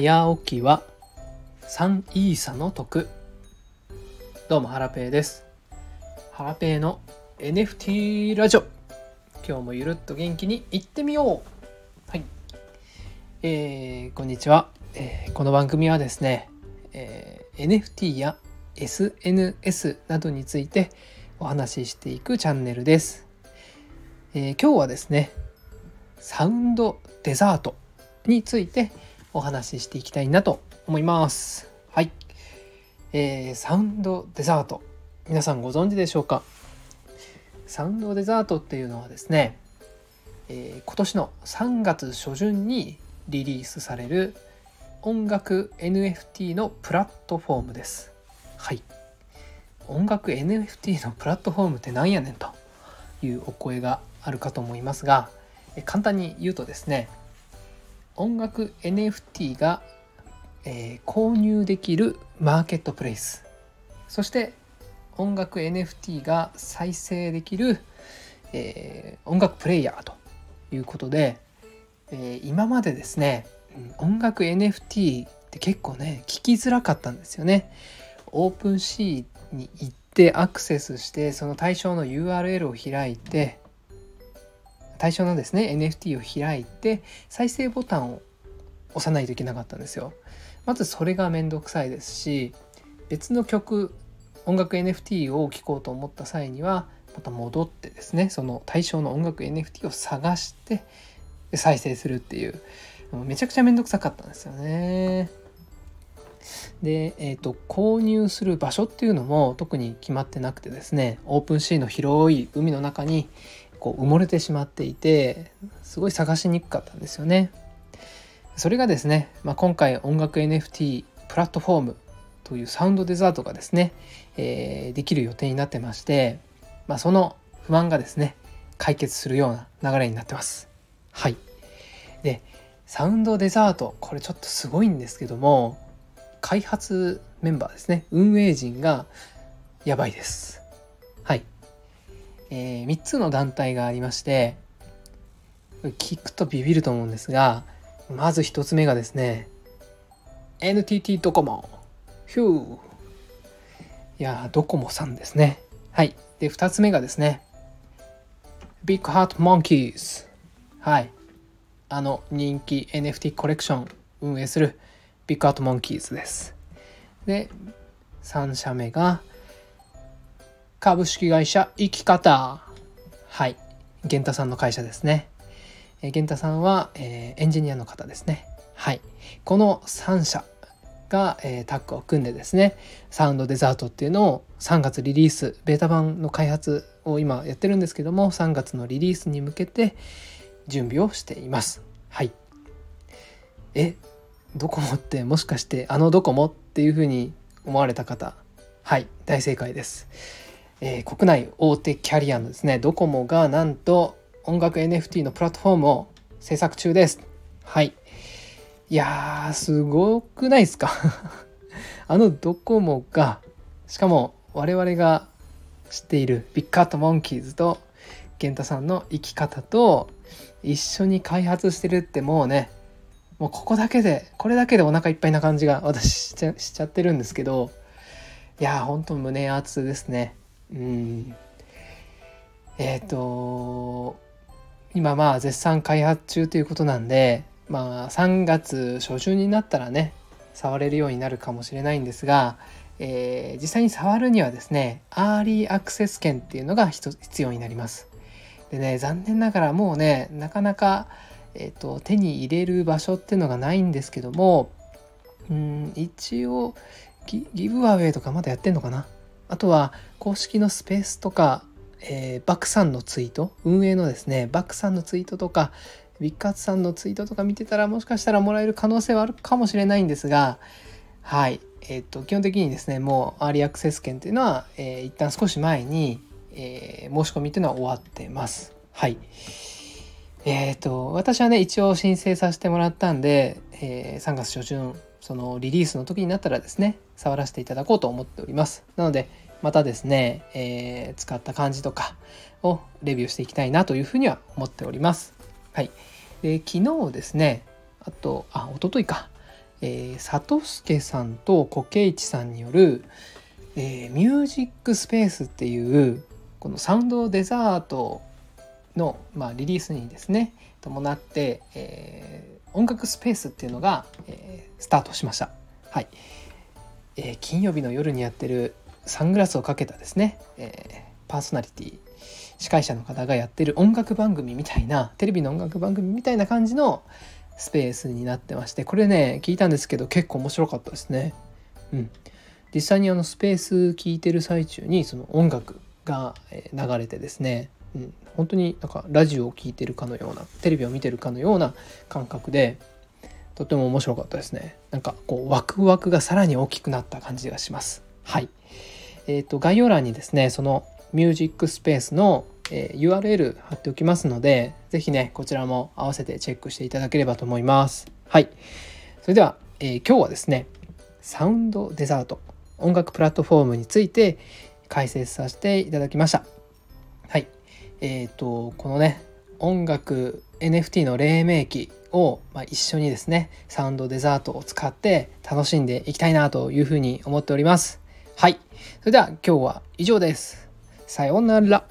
早起きは3イーサの得。どうもハラペーです。ハラペーの NFT ラジオ。今日もゆるっと元気にいってみよう。はい。えー、こんにちは、えー、この番組はですね、えー、NFT や SNS などについてお話ししていくチャンネルです、えー、今日はですねサウンドデザートについてお話ししていきたいなと思います。はい。えー、サウンドデザート。皆さんご存知でしょうか？サウンドデザートっていうのはですね、えー、今年の3月初旬にリリースされる音楽 NFT のプラットフォームです。はい。音楽 NFT のプラットフォームって何やねんというお声があるかと思いますが、簡単に言うとですね音楽 NFT が、えー、購入できるマーケットプレイスそして音楽 NFT が再生できる、えー、音楽プレイヤーということで、えー、今までですね音楽 NFT って結構ね聞きづらかったんですよね。オープンシーに行ってアクセスしてその対象の URL を開いて対象のですね NFT を開いて再生ボタンを押さないといけなかったんですよ。まずそれがめんどくさいですし別の曲音楽 NFT を聴こうと思った際にはまた戻ってですねその対象の音楽 NFT を探して再生するっていうめちゃくちゃめんどくさかったんですよね。で、えーと、購入する場所っていうのも特に決まってなくてですねオープンシーの広い海の中にこう埋もれてしまっていてすごい探しにくかったんですよね。それがですね、まあ、今回音楽 NFT プラットフォームというサウンドデザートがですね、えー、できる予定になってまして、まあ、その不満がですね解決するような流れになってます。はい。でサウンドデザートこれちょっとすごいんですけども開発メンバーですね運営陣がやばいです。えー、3つの団体がありまして聞くとビビると思うんですがまず1つ目がですね NTT ドコモ。ヒュー。いやドコモさんですね。はい。で2つ目がですねビッグハートモンキーズ。はい。あの人気 NFT コレクション運営するビッグハートモンキーズです。で3社目が株式会社生き方。はい。源太さんの会社ですね。源太さんは、えー、エンジニアの方ですね。はい。この3社が、えー、タッグを組んでですね Sound Desert っていうのを3月リリースベータ版の開発を今やってるんですけども3月のリリースに向けて準備をしています。はい。えドコモってもしかしてあのドコモっていうふうに思われた方。はい。大正解です。えー、国内大手キャリアのですねドコモがなんと音楽 NFT のプラットフォームを制作中です。はい。いやーすごくないですか？あのドコモがしかも我々が知っているビッグカットモンキーズと源太さんの生き方と一緒に開発してるってもうねもうここだけでこれだけでお腹いっぱいな感じが私しちゃってるんですけどいやーほんと胸熱ですね。うんえっ、ー、と今まあ絶賛開発中ということなんでまあ3月初旬になったらね触れるようになるかもしれないんですが、えー、実際に触るにはですねアーリーアクセス券っていうのが必要になります。でね残念ながらもうねなかなか、えーと、手に入れる場所っていうのがないんですけどもうん一応ギブアウェイとかまだやってんのかな？あとは公式のスペースとか、えー、バックさんのツイート運営のですねバックさんのツイートとかビッグカツさんのツイートとか見てたらもしかしたらもらえる可能性はあるかもしれないんですがはい。えっ、と基本的にですねもうアーリーアクセス券っていうのは、えー、一旦少し前に、えー、申し込みっていうのは終わってます。はい。えっ、ー、と私はね一応申請させてもらったんで、え、3月初旬そのリリースの時になったらですね触らせていただこうと思っております。なのでまたですね、えー、使った感じとかをレビューしていきたいなというふうには思っております。はい。で昨日ですねあとあ一昨日か。えー、里助さんとコケイチさんによる、えー、ミュージックスペースっていうこのサウンドデザートの、まあ、リリースにですね伴って、えー、音楽スペースっていうのが、えー、スタートしました。はいえー、金曜日の夜にやってるサングラスをかけたですね、えー、パーソナリティ司会者の方がやってる音楽番組みたいなテレビの音楽番組みたいな感じのスペースになってましてこれね聞いたんですけど結構面白かったですね。うん、実際にあのスペース聞いてる最中にその音楽が流れてですね、うん、本当になんかラジオを聴いてるかのようなテレビを見てるかのような感覚でとても面白かったですね。なんかこうワクワクがさらに大きくなった感じがします。はい。えーと、概要欄にですねそのミュージックスペースの、え、URL 貼っておきますので是非ねこちらも合わせてチェックしていただければと思います。はい。それでは、えー、今日はですねサウンドデザート音楽プラットフォームについて解説させていただきました。はい。えっ、ー、とこのね音楽 NFT の黎明期を、まあ、一緒にですねサウンドデザートを使って楽しんでいきたいなというふうに思っております。はい。それでは今日は以上です。さようなら。